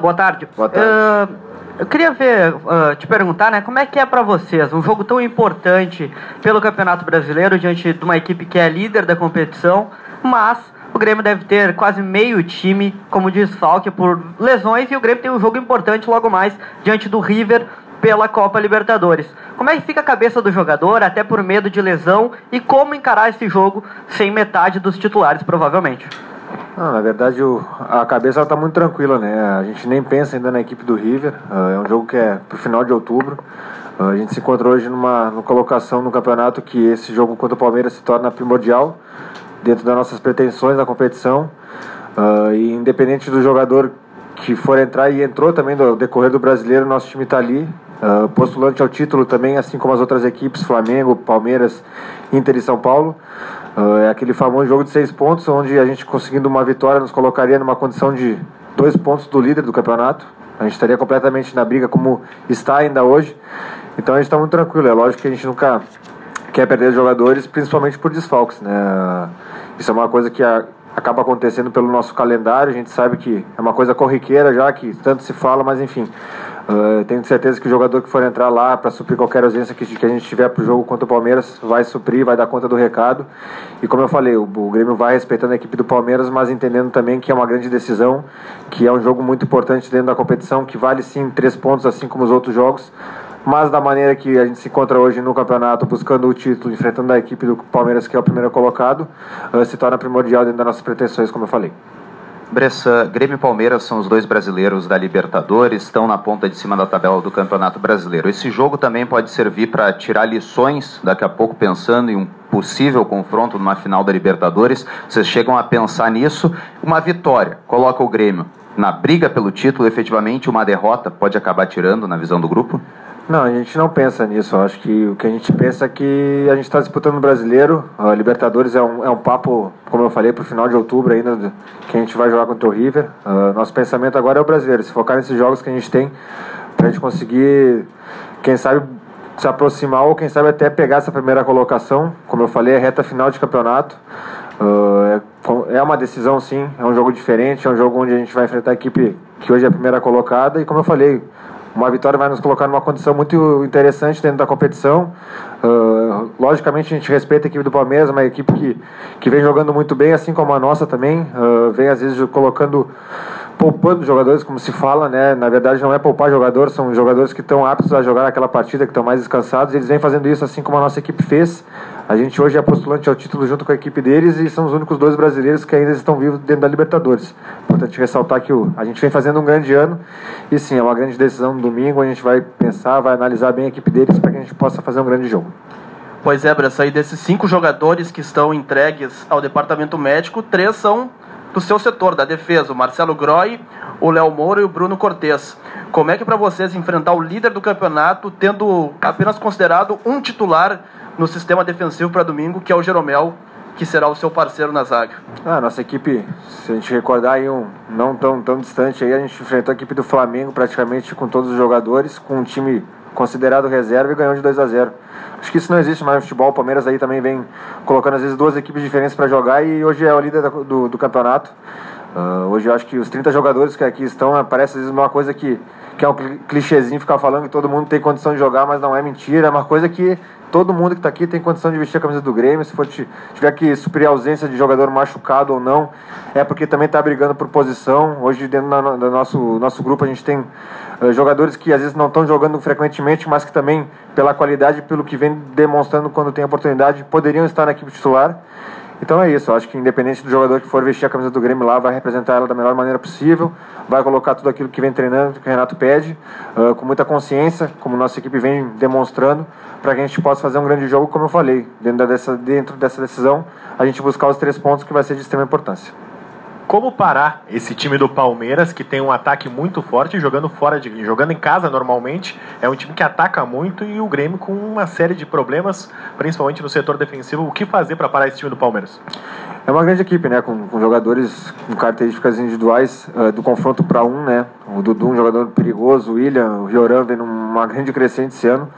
Boa tarde. Boa tarde. Uh, eu queria ver, uh, te perguntar, né, como é que é para vocês um jogo tão importante pelo Campeonato Brasileiro diante de uma equipe que é líder da competição, mas o Grêmio deve ter quase meio time como desfalque por lesões e o Grêmio tem um jogo importante logo mais diante do River pela Copa Libertadores. Como é que fica a cabeça do jogador, até por medo de lesão, e como encarar esse jogo sem metade dos titulares, provavelmente? Na verdade, o, a cabeça está muito tranquila, né? A gente nem pensa ainda na equipe do River. Uh, é um jogo que é pro final de outubro. Uh, a gente se encontrou hoje numa, numa colocação no campeonato que esse jogo contra o Palmeiras se torna primordial dentro das nossas pretensões na competição. Uh, e independente do jogador que for entrar e entrou também no decorrer do brasileiro, nosso time está ali, uh, postulante ao título também, assim como as outras equipes, Flamengo, Palmeiras, Inter e São Paulo. É aquele famoso jogo de seis pontos, onde a gente conseguindo uma vitória nos colocaria numa condição de dois pontos do líder do campeonato. A gente estaria completamente na briga como está ainda hoje. Então a gente está muito tranquilo. É lógico que a gente nunca quer perder jogadores, principalmente por desfalques. Né? Isso é uma coisa que a, acaba acontecendo pelo nosso calendário. A gente sabe que é uma coisa corriqueira já, que tanto se fala, mas enfim. Uh, tenho certeza que o jogador que for entrar lá para suprir qualquer ausência que, a gente tiver para o jogo contra o Palmeiras vai suprir, vai dar conta do recado. E como eu falei, o, Grêmio vai respeitando a equipe do Palmeiras, mas entendendo também que é uma grande decisão, que é um jogo muito importante dentro da competição, que vale sim três pontos, assim como os outros jogos. Mas da maneira que a gente se encontra hoje no campeonato, buscando o título, enfrentando a equipe do Palmeiras, que é o primeiro colocado, uh, se torna primordial dentro das nossas pretensões, como eu falei. Bressa, Grêmio e Palmeiras são os dois brasileiros da Libertadores, estão na ponta de cima da tabela do Campeonato Brasileiro. Esse jogo também pode servir para tirar lições, daqui a pouco pensando em um possível confronto numa final da Libertadores. Vocês chegam a pensar nisso? Uma vitória coloca o Grêmio na briga pelo título, efetivamente, uma derrota pode acabar tirando na visão do grupo? Não, a gente não pensa nisso. Eu acho que o que a gente pensa é que a gente está disputando o brasileiro. A Libertadores é um, é um papo, como eu falei, para o final de outubro ainda, que a gente vai jogar contra o River. Uh, nosso pensamento agora é o brasileiro, se focar nesses jogos que a gente tem, para a gente conseguir, quem sabe, se aproximar ou quem sabe até pegar essa primeira colocação. Como eu falei, é reta final de campeonato. Uh, é, é uma decisão sim, é um jogo diferente, é um jogo onde a gente vai enfrentar a equipe que hoje é a primeira colocada e como eu falei, uma vitória vai nos colocar numa condição muito interessante dentro da competição. Uh, logicamente a gente respeita a equipe do Palmeiras, uma equipe que, que vem jogando muito bem, assim como a nossa também. Uh, vem às vezes colocando poupando jogadores, como se fala, né? Na verdade não é poupar jogadores, são jogadores que estão aptos a jogar aquela partida, que estão mais descansados. Eles vêm fazendo isso assim como a nossa equipe fez. A gente hoje é postulante ao título junto com a equipe deles e são os únicos dois brasileiros que ainda estão vivos dentro da Libertadores. Importante ressaltar que o, a gente vem fazendo um grande ano e sim, é uma grande decisão no domingo. A gente vai pensar, vai analisar bem a equipe deles para que a gente possa fazer um grande jogo. Pois é, Bressa, e desses cinco jogadores que estão entregues ao departamento médico, três são do seu setor, da defesa, o Marcelo Groy, o Léo Moura e o Bruno Cortes. Como é que é para vocês enfrentar o líder do campeonato, tendo apenas considerado um titular no sistema defensivo para domingo, que é o Jeromel, que será o seu parceiro na zaga? Ah, nossa equipe, se a gente recordar aí um não tão, tão distante aí, a gente enfrentou a equipe do Flamengo praticamente com todos os jogadores, com um time considerado reserva e ganhou de 2 a 0 Acho que isso não existe mais no futebol. O Palmeiras aí também vem colocando às vezes duas equipes diferentes para jogar e hoje é o líder do, do campeonato. Uh, hoje eu acho que os 30 jogadores que aqui estão uh, parece às vezes uma coisa que, que é um clichêzinho ficar falando que todo mundo tem condição de jogar, mas não é mentira. É uma coisa que todo mundo que está aqui tem condição de vestir a camisa do Grêmio. Se for tiver que suprir a ausência de jogador machucado ou não, é porque também está brigando por posição. Hoje, dentro do nosso, nosso grupo, a gente tem uh, jogadores que às vezes não estão jogando frequentemente, mas que também, pela qualidade, pelo que vem demonstrando quando tem oportunidade, poderiam estar na equipe titular. Então é isso, acho que independente do jogador que for vestir a camisa do Grêmio lá, vai representar ela da melhor maneira possível, vai colocar tudo aquilo que vem treinando, que o Renato pede, uh, com muita consciência, como nossa equipe vem demonstrando, para que a gente possa fazer um grande jogo, como eu falei, dentro dessa, dentro dessa decisão, a gente buscar os três pontos que vai ser de extrema importância como parar esse time do Palmeiras que tem um ataque muito forte jogando fora de jogando em casa normalmente. É um time que ataca muito e o Grêmio com uma série de problemas principalmente no setor defensivo. O que fazer para parar esse time do Palmeiras? É uma grande equipe né? Com, com jogadores com características individuais uh, do confronto para um né? O Dudu um jogador perigoso o William o Rioran vem numa grande crescente esse ano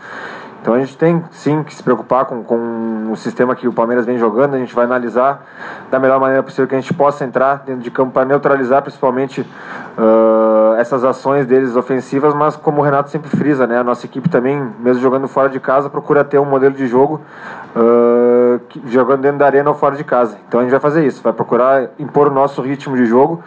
então a gente tem sim que se preocupar com, com o sistema que o Palmeiras vem jogando. A gente vai analisar da melhor maneira possível que a gente possa entrar dentro de campo para neutralizar principalmente uh, essas ações deles ofensivas, mas como o Renato sempre frisa, né, a nossa equipe também, mesmo jogando fora de casa, procura ter um modelo de jogo uh, jogando dentro da arena ou fora de casa. Então a gente vai fazer isso, vai procurar impor o nosso ritmo de jogo,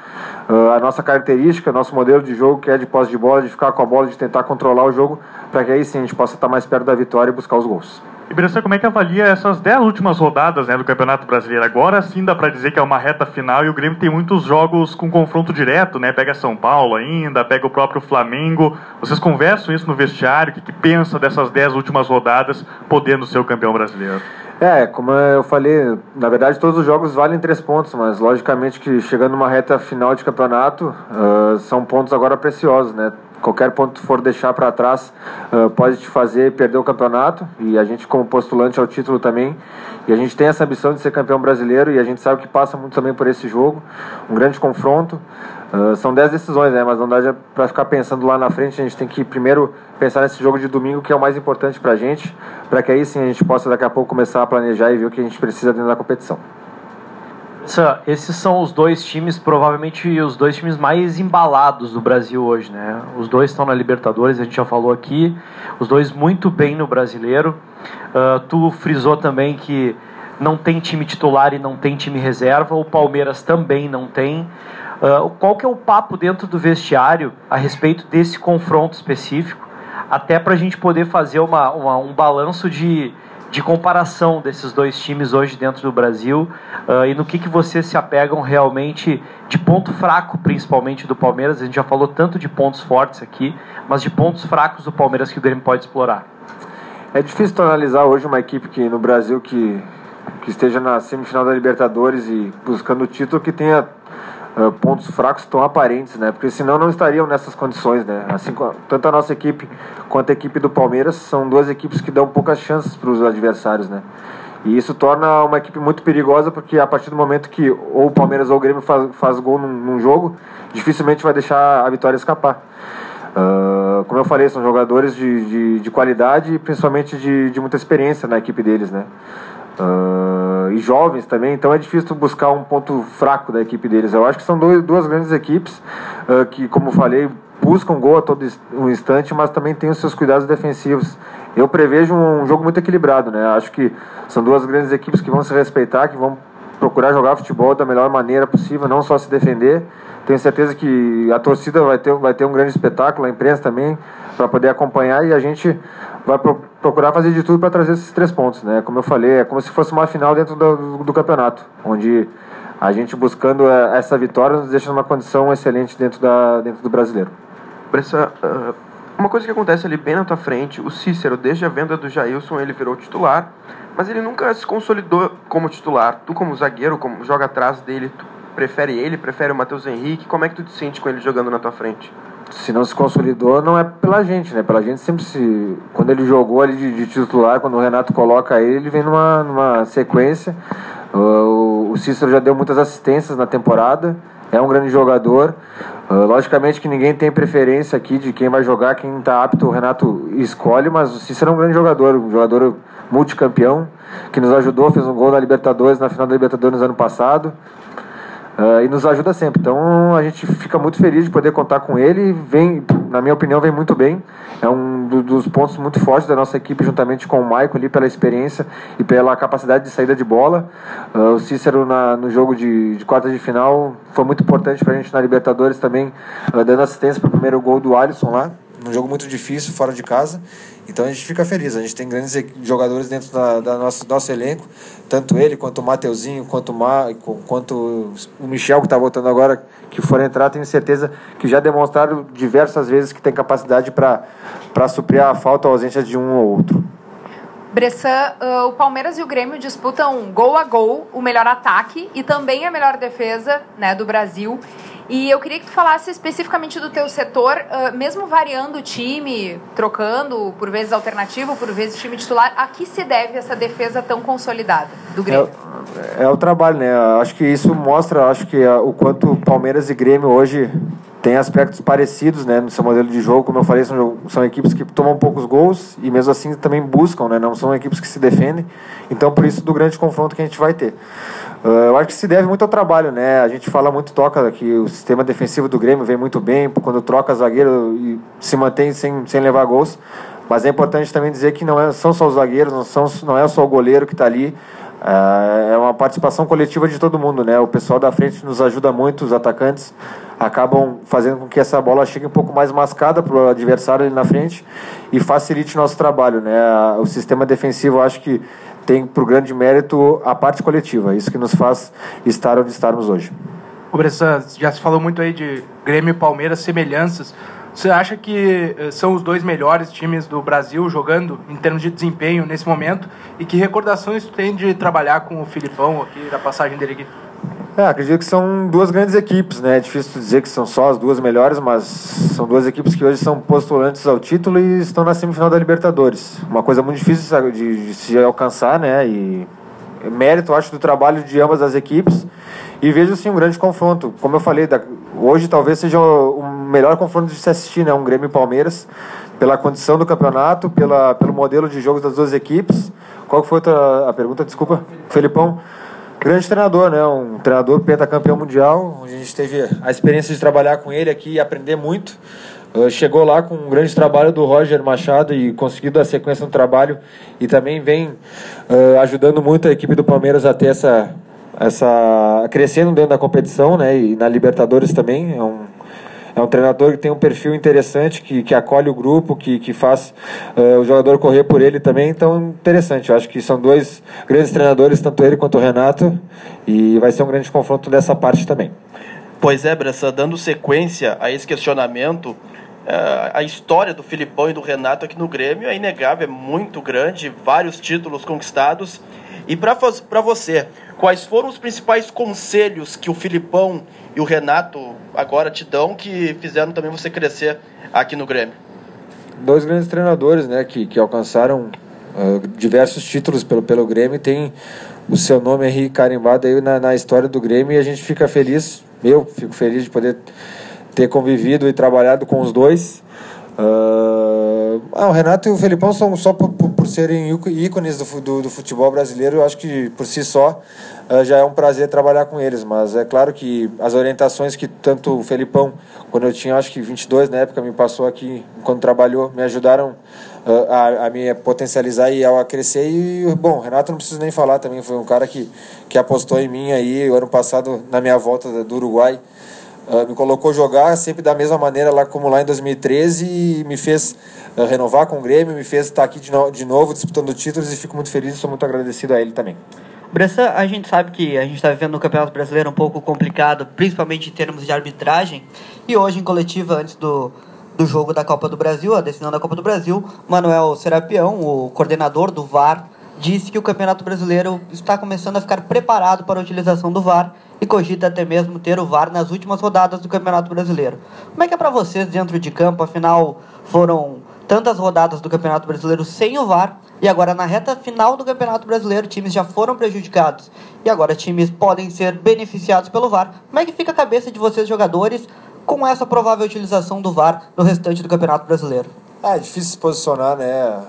uh, a nossa característica, nosso modelo de jogo que é de posse de bola, de ficar com a bola, de tentar controlar o jogo, para que aí sim a gente possa estar mais perto da vitória e buscar os gols. E Bressan, como é que avalia essas 10 últimas rodadas né, do Campeonato Brasileiro? Agora sim dá para dizer que é uma reta final e o Grêmio tem muitos jogos com confronto direto, né? Pega São Paulo ainda, pega o próprio Flamengo. Vocês conversam isso no vestiário? O que, que pensa dessas 10 últimas rodadas podendo ser o campeão brasileiro? É, como eu falei, na verdade todos os jogos valem três pontos, mas logicamente que chegando numa reta final de campeonato, uh, são pontos agora preciosos, né? Qualquer ponto que for deixar para trás uh, pode te fazer perder o campeonato. E a gente como postulante ao título também. E a gente tem essa ambição de ser campeão brasileiro e a gente sabe que passa muito também por esse jogo. Um grande confronto. Uh, são 10 decisões né? Mas não dá para ficar pensando lá na frente. A gente tem que primeiro pensar nesse jogo de domingo que é o mais importante para a gente para que aí sim a gente possa daqui a pouco começar a planejar e ver o que a gente precisa dentro da competição esses são os dois times, provavelmente os dois times mais embalados do Brasil hoje, né? Os dois estão na Libertadores, a gente já falou aqui, os dois muito bem no Brasileiro. Uh, tu frisou também que não tem time titular e não tem time reserva, o Palmeiras também não tem. Uh, qual que é o papo dentro do vestiário a respeito desse confronto específico? Até para a gente poder fazer uma, uma um balanço de de comparação desses dois times hoje dentro do Brasil uh, e no que, que vocês se apegam realmente de ponto fraco, principalmente do Palmeiras. A gente já falou tanto de pontos fortes aqui, mas de pontos fracos do Palmeiras que o Grêmio pode explorar. É difícil analisar hoje uma equipe que no Brasil que, que esteja na semifinal da Libertadores e buscando o título que tenha uh, pontos fracos tão aparentes, né? Porque senão não estariam nessas condições, né? Assim, tanto a nossa equipe quanto a equipe do Palmeiras são duas equipes que dão poucas chances para os adversários, né? E isso torna uma equipe muito perigosa porque a partir do momento que ou o Palmeiras ou o Grêmio faz, faz gol num, num jogo, dificilmente vai deixar a vitória escapar. Uh, como eu falei, são jogadores de, de, de qualidade e principalmente de, de muita experiência na equipe deles, né? Uh, e jovens também, então é difícil buscar um ponto fraco da equipe deles. Eu acho que são dois, duas grandes equipes uh, que, como falei, buscam gol a todo um instante, mas também têm os seus cuidados defensivos. Eu prevejo um jogo muito equilibrado, né? Acho que são duas grandes equipes que vão se respeitar, que vão procurar jogar futebol da melhor maneira possível, não só se defender. Tenho certeza que a torcida vai ter, vai ter um grande espetáculo, a imprensa também, para poder acompanhar e a gente vai pro, procurar fazer de tudo para trazer esses três pontos, né? Como eu falei, é como se fosse uma final dentro do, do, campeonato, onde a gente buscando é, essa vitória nos deixa numa condição excelente dentro, da, dentro do brasileiro. Bressa, uh, uma coisa que acontece ali bem na tua frente, o Cícero, desde a venda do Jailson, ele virou titular, mas ele nunca se consolidou como titular. Tu, como zagueiro, como joga atrás dele, tu prefere ele, prefere o Matheus Henrique? Como é que tu te sente com ele jogando na tua frente? Se não se consolidou, não é pela gente, né? Pela gente sempre se. Quando ele jogou ali de, de titular, quando o Renato coloca ele, ele vem numa, numa sequência. O, o Cícero já deu muitas assistências na temporada, é um grande jogador. Uh, logicamente que ninguém tem preferência aqui de quem vai jogar, quem está apto, o Renato escolhe, mas o Cícero é um grande jogador, um jogador multicampeão, que nos ajudou, fez um gol na Libertadores, na final da Libertadores no ano passado. Uh, e nos ajuda sempre. Então a gente fica muito feliz de poder contar com ele. Vem, na minha opinião, vem muito bem. É um do, dos pontos muito fortes da nossa equipe, juntamente com o Maicon ali, pela experiência e pela capacidade de saída de bola. Uh, o Cícero na, no jogo de, de quartas de final foi muito importante para a gente na Libertadores também, uh, dando assistência para o primeiro gol do Alisson lá num jogo muito difícil, fora de casa. Então a gente fica feliz. A gente tem grandes jogadores dentro da, da nosso, nosso elenco, tanto ele, quanto o Mateuzinho, quanto o, Ma, quanto o Michel, que está voltando agora, que for entrar, tenho certeza que já demonstraram diversas vezes que tem capacidade para suprir a falta ou ausência de um ou outro. Bressan, uh, o Palmeiras e o Grêmio disputam gol a gol o melhor ataque e também a melhor defesa né, do Brasil. E eu queria que tu falasse especificamente do teu setor, uh, mesmo variando o time, trocando por vezes alternativo, por vezes time titular, a que se deve essa defesa tão consolidada do Grêmio? É, é o trabalho, né? Acho que isso mostra, acho que uh, o quanto Palmeiras e Grêmio hoje têm aspectos parecidos, né, no seu modelo de jogo. Como eu falei, são, são equipes que tomam poucos gols e mesmo assim também buscam, né? Não são equipes que se defendem. Então, por isso do grande confronto que a gente vai ter. Uh, eu acho que se deve muito ao trabalho, né? A gente fala muito, toca que o sistema defensivo do Grêmio vem muito bem, quando troca zagueiro e se mantém sem, sem levar gols. Mas é importante também dizer que não é, são só os zagueiros, não, são, não é só o goleiro que está ali. Uh, é uma participação coletiva de todo mundo, né? O pessoal da frente nos ajuda muito, os atacantes acabam fazendo com que essa bola chegue um pouco mais mascada para o adversário ali na frente e facilite nosso trabalho, né? O sistema defensivo, acho que tem por grande mérito a parte coletiva, isso que nos faz estar onde estamos hoje. Bressan, já se falou muito aí de Grêmio e Palmeiras, semelhanças. Você acha que eh, são os dois melhores times do Brasil jogando em termos de desempenho nesse momento? E que recordações tu tem de trabalhar com o Filipão aqui, da passagem dele aqui? É, acredito que são duas grandes equipes, né? É difícil dizer que são só as duas melhores, mas são duas equipes que hoje são postulantes ao título e estão na semifinal da Libertadores. Uma coisa muito difícil de, de se alcançar, né? E mérito, acho, do trabalho de ambas as equipes. E vejo, sim, um grande confronto. Como eu falei, da, hoje talvez seja o, o, melhor confronto de se assistir, né? Um Grêmio e Palmeiras, pela condição do campeonato, pela, pelo modelo de jogos das duas equipes. Qual foi a, a pergunta? Desculpa. Felipão grande treinador, né? Um treinador pentacampeão mundial. A gente teve a experiência de trabalhar com ele aqui e aprender muito. Uh, chegou lá com um grande trabalho do Roger Machado e conseguiu dar sequência no trabalho e também vem uh, ajudando muito a equipe do Palmeiras a ter essa essa crescendo dentro da competição, né? E na Libertadores também é um é um treinador que tem um perfil interessante, que, que acolhe o grupo, que, que faz uh, o jogador correr por ele também. Então, interessante. Eu acho que são dois grandes treinadores, tanto ele quanto o Renato, e vai ser um grande confronto dessa parte também. Pois é, Bressa, dando sequência a esse questionamento, eh, a história do Filipão e do Renato aqui no Grêmio é inegável, é muito grande, vários títulos conquistados. E para você, quais foram os principais conselhos que o Filipão e o Renato agora te dão que fizeram também você crescer aqui no Grêmio? Dois grandes treinadores, né, que, que alcançaram uh, diversos títulos pelo, pelo Grêmio, tem o seu nome aí carimbado aí na, na história do Grêmio e a gente fica feliz, eu fico feliz de poder ter convivido e trabalhado com os dois. Uh, ah, o Renato e o Felipão são só por, por, serem ícones do, do, do, futebol brasileiro, eu acho que por si só uh, já é um prazer trabalhar com eles, mas é claro que as orientações que tanto o Felipão, quando eu tinha acho que 22 na época, me passou aqui, quando trabalhou, me ajudaram uh, a, a me potencializar e a crescer. E, bom, Renato não preciso nem falar também, foi um cara que, que apostou em mim aí, o ano passado, na minha volta do Uruguai. Uh, me colocou jogar sempre da mesma maneira lá como lá em 2013 e me fez uh, renovar com o Grêmio, me fez estar aqui de, no, de novo disputando títulos e fico muito feliz e sou muito agradecido a ele também. Bressan, a gente sabe que a gente está vivendo um campeonato brasileiro um pouco complicado, principalmente em termos de arbitragem, e hoje em coletiva, antes do, do jogo da Copa do Brasil, a decisão da Copa do Brasil, Manuel Serapião, o coordenador do VAR, disse que o Campeonato Brasileiro está começando a ficar preparado para a utilização do VAR e cogita até mesmo ter o VAR nas últimas rodadas do Campeonato Brasileiro. Como é que é para vocês dentro de campo? Afinal, foram tantas rodadas do Campeonato Brasileiro sem o VAR e agora na reta final do Campeonato Brasileiro times já foram prejudicados e agora times podem ser beneficiados pelo VAR. Como é que fica a cabeça de vocês jogadores com essa provável utilização do VAR no restante do Campeonato Brasileiro? É difícil se posicionar, né?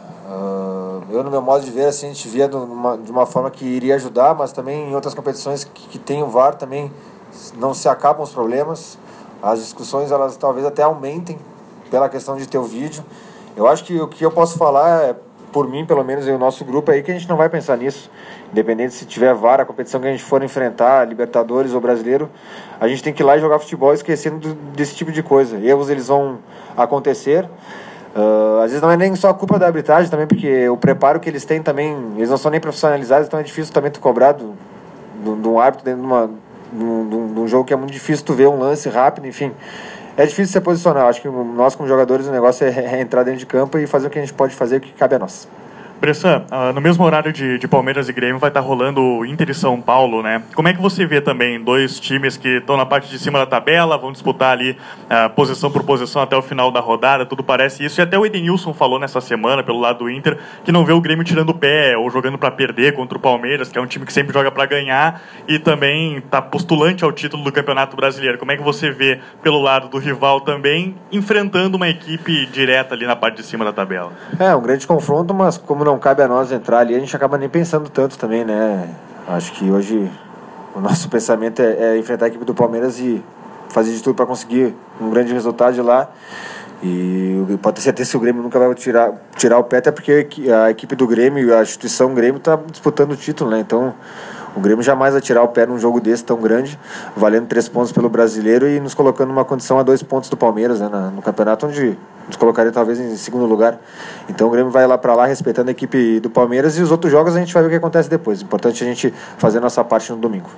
Eu, no meu modo de ver, assim, a gente via de uma, de uma forma que iria ajudar, mas também em outras competições que, que tem o VAR também não se acabam os problemas. As discussões, elas talvez até aumentem pela questão de ter o vídeo. Eu acho que o que eu posso falar é, por mim, pelo menos, e o nosso grupo aí, que a gente não vai pensar nisso. Independente se tiver VAR, a competição que a gente for enfrentar, Libertadores ou Brasileiro, a gente tem que ir lá e jogar futebol esquecendo desse tipo de coisa. Erros, eles vão acontecer. Uh, às vezes não é nem só culpa da arbitragem também, porque o preparo que eles têm também, eles não são nem profissionalizados, então é difícil também tu cobrar de um árbitro dentro de, uma, de, um, de um jogo que é muito difícil tu ver um lance rápido, enfim. É difícil se posicionar. Acho que nós, como jogadores, o negócio é, é entrar dentro de campo e fazer o que a gente pode fazer, o que cabe a nós. Bressan, uh, no mesmo horário de, de, Palmeiras e Grêmio vai estar tá rolando Inter e São Paulo, né? Como é que você vê também dois times que estão na parte de cima da tabela, vão disputar ali uh, posição por posição até o final da rodada, tudo parece isso. E até o Edenilson falou nessa semana, pelo lado do Inter, que não vê o Grêmio tirando o pé ou jogando para perder contra o Palmeiras, que é um time que sempre joga para ganhar e também está postulante ao título do Campeonato Brasileiro. Como é que você vê pelo lado do rival também enfrentando uma equipe direta ali na parte de cima da tabela? É, um grande confronto, mas como não cabe a nós entrar ali, a gente acaba nem pensando tanto também, né? Acho que hoje o nosso pensamento é, é enfrentar a equipe do Palmeiras e fazer de tudo para conseguir um grande resultado de lá. E pode ter certeza que o Grêmio nunca vai tirar, tirar o pé, até porque a equipe do Grêmio, a instituição Grêmio, está disputando o título, né? Então o Grêmio jamais vai tirar o pé num jogo desse tão grande, valendo três pontos pelo brasileiro e nos colocando numa condição a dois pontos do Palmeiras né, no campeonato, onde nos colocaria talvez em segundo lugar. Então o Grêmio vai lá para lá respeitando a equipe do Palmeiras e os outros jogos a gente vai ver o que acontece depois. Importante a gente fazer a nossa parte no domingo.